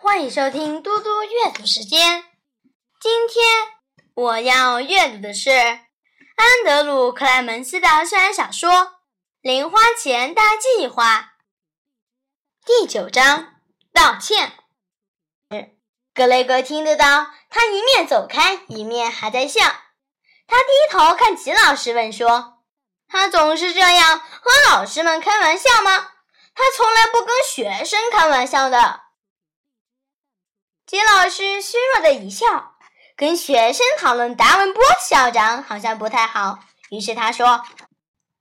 欢迎收听嘟嘟阅读时间。今天我要阅读的是安德鲁·克莱门斯的校园小说《零花钱大计划》第九章道歉。格雷格听得到，他一面走开，一面还在笑。他低头看吉老师，问说：“他总是这样和老师们开玩笑吗？他从来不跟学生开玩笑的。”金老师虚弱的一笑，跟学生讨论达文波校长好像不太好。于是他说：“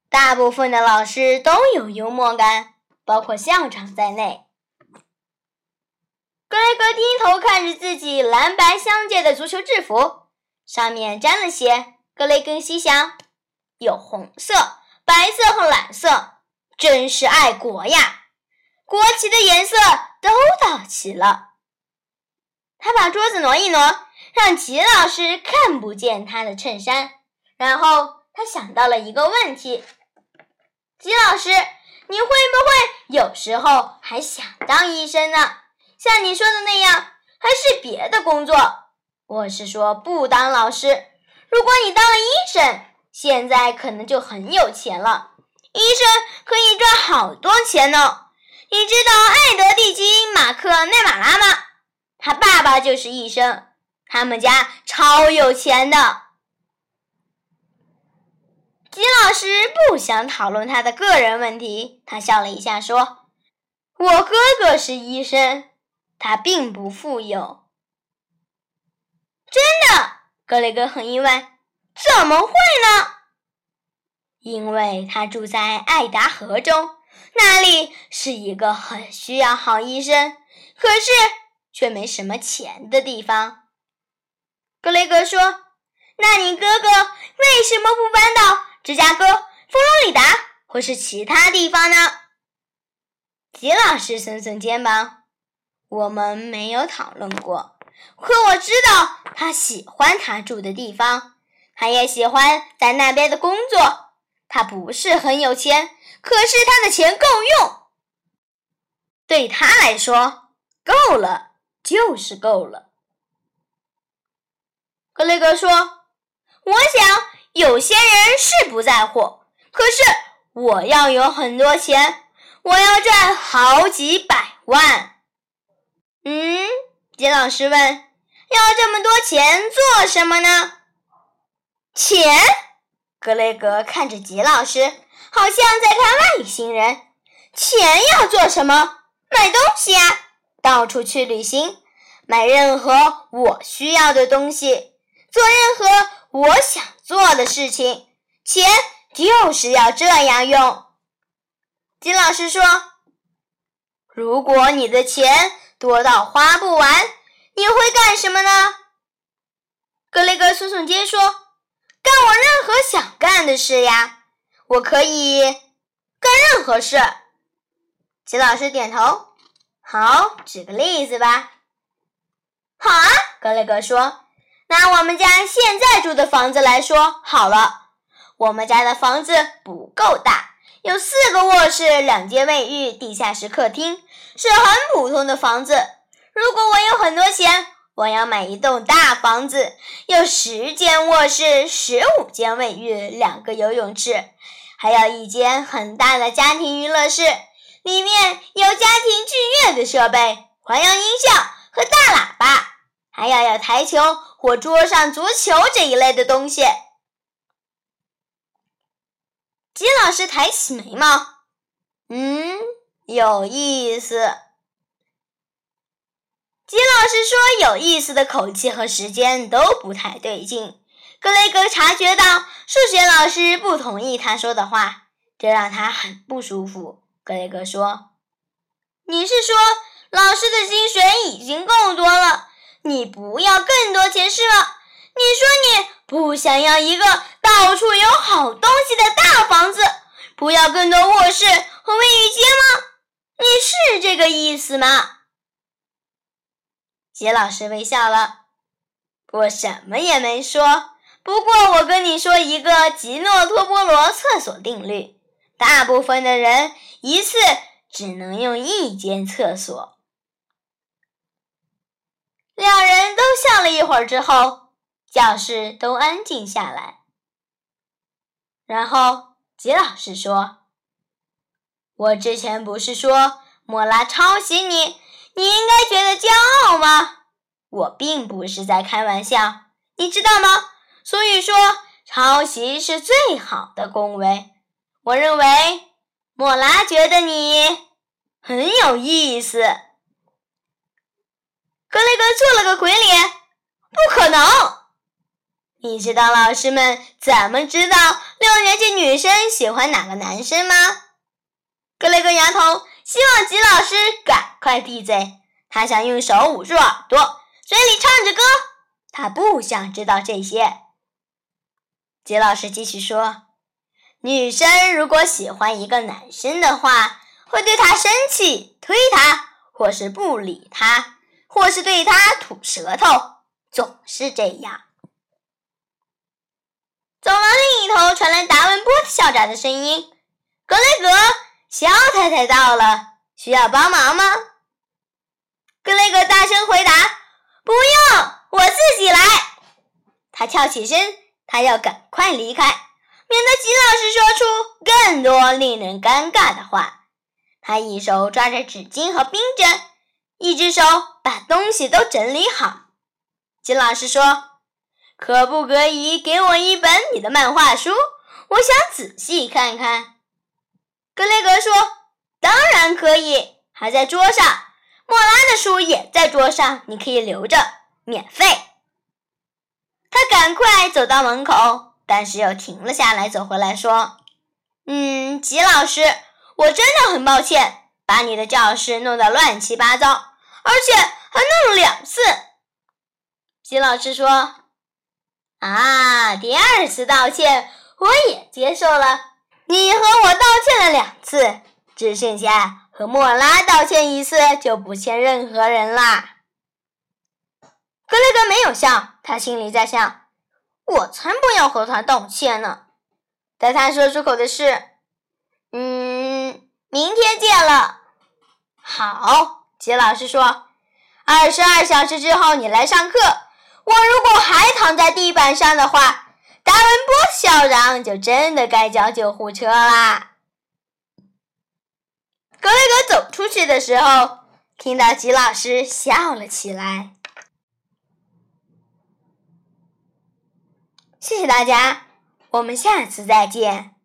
大部分的老师都有幽默感，包括校长在内。”格雷格低头看着自己蓝白相间的足球制服，上面沾了血。格雷格心想：有红色、白色和蓝色，真是爱国呀！国旗的颜色都到齐了。他把桌子挪一挪，让吉老师看不见他的衬衫。然后他想到了一个问题：吉老师，你会不会有时候还想当医生呢？像你说的那样，还是别的工作。我是说，不当老师。如果你当了医生，现在可能就很有钱了。医生可以赚好多钱呢。你知道爱德蒂基马克内马拉吗？他就是医生，他们家超有钱的。吉老师不想讨论他的个人问题，他笑了一下说：“我哥哥是医生。”他并不富有，真的。格雷格很意外，怎么会呢？因为他住在爱达荷州，那里是一个很需要好医生，可是却没什么钱的地方。格雷格说：“那你哥哥为什么不搬到芝加哥、佛罗里达或是其他地方呢？”吉老师耸耸肩膀。我们没有讨论过，可我知道他喜欢他住的地方，他也喜欢在那边的工作。他不是很有钱，可是他的钱够用，对他来说够了就是够了。格雷格说：“我想有些人是不在乎，可是我要有很多钱，我要赚好几百万。”嗯，金老师问：“要这么多钱做什么呢？”钱，格雷格看着吉老师，好像在看外星人。钱要做什么？买东西呀，到处去旅行，买任何我需要的东西，做任何我想做的事情。钱就是要这样用。金老师说：“如果你的钱……”多到花不完，你会干什么呢？格雷格耸耸肩说：“干我任何想干的事呀，我可以干任何事。”金老师点头：“好，举个例子吧。”“好啊。”格雷格说：“拿我们家现在住的房子来说好了，我们家的房子不够大。”有四个卧室，两间卫浴，地下室客厅，是很普通的房子。如果我有很多钱，我要买一栋大房子，有十间卧室，十五间卫浴，两个游泳池，还有一间很大的家庭娱乐室，里面有家庭剧院的设备、环绕音效和大喇叭，还要有台球或桌上足球这一类的东西。吉老师抬起眉毛，嗯，有意思。吉老师说有意思的口气和时间都不太对劲。格雷格察觉到数学老师不同意他说的话，这让他很不舒服。格雷格说：“你是说老师的薪水已经够多了，你不要更多钱是吗？你说你不想要一个？”到处有好东西的大房子，不要更多卧室和卫浴间吗？你是这个意思吗？杰老师微笑了，我什么也没说。不过我跟你说一个吉诺托波罗厕所定律：大部分的人一次只能用一间厕所。两人都笑了一会儿之后，教室都安静下来。然后吉老师说：“我之前不是说莫拉抄袭你，你应该觉得骄傲吗？我并不是在开玩笑，你知道吗？所以说，抄袭是最好的恭维。我认为莫拉觉得你很有意思。”格雷格做了个鬼脸，不可能！你知道老师们怎么知道六年级女生喜欢哪个男生吗？格雷格摇头，希望吉老师赶快闭嘴。他想用手捂住耳朵，嘴里唱着歌。他不想知道这些。吉老师继续说：“女生如果喜欢一个男生的话，会对他生气，推他，或是不理他。”或是对他吐舌头，总是这样。走廊另一头传来达文波特校长的声音：“格雷格，肖太太到了，需要帮忙吗？”格雷格大声回答：“不用，我自己来。”他跳起身，他要赶快离开，免得吉老师说出更多令人尴尬的话。他一手抓着纸巾和冰针。一只手把东西都整理好。金老师说：“可不可以给我一本你的漫画书？我想仔细看看。”格雷格说：“当然可以，还在桌上。莫拉的书也在桌上，你可以留着，免费。”他赶快走到门口，但是又停了下来，走回来说：“嗯，吉老师，我真的很抱歉。”把你的教室弄得乱七八糟，而且还弄了两次。吉老师说：“啊，第二次道歉我也接受了。你和我道歉了两次，只剩下和莫拉道歉一次，就不欠任何人啦。”格雷格没有笑，他心里在想：“我才不要和他道歉呢。”但他说出口的是：“嗯。”明天见了。好，吉老师说，二十二小时之后你来上课。我如果还躺在地板上的话，达文波校长就真的该叫救护车啦。格雷格走出去的时候，听到吉老师笑了起来。谢谢大家，我们下次再见。